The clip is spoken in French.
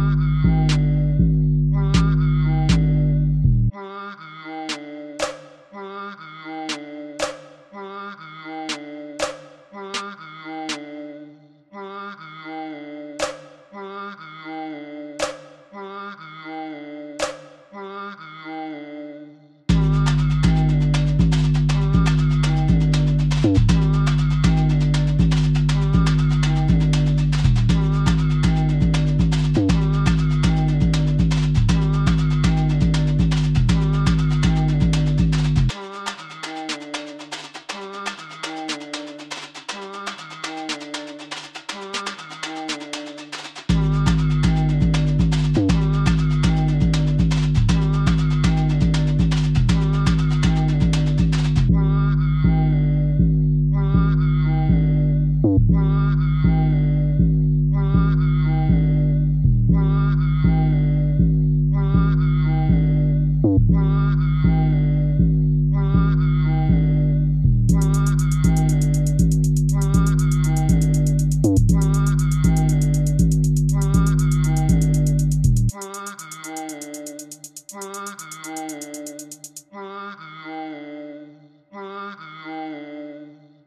Mm-mm.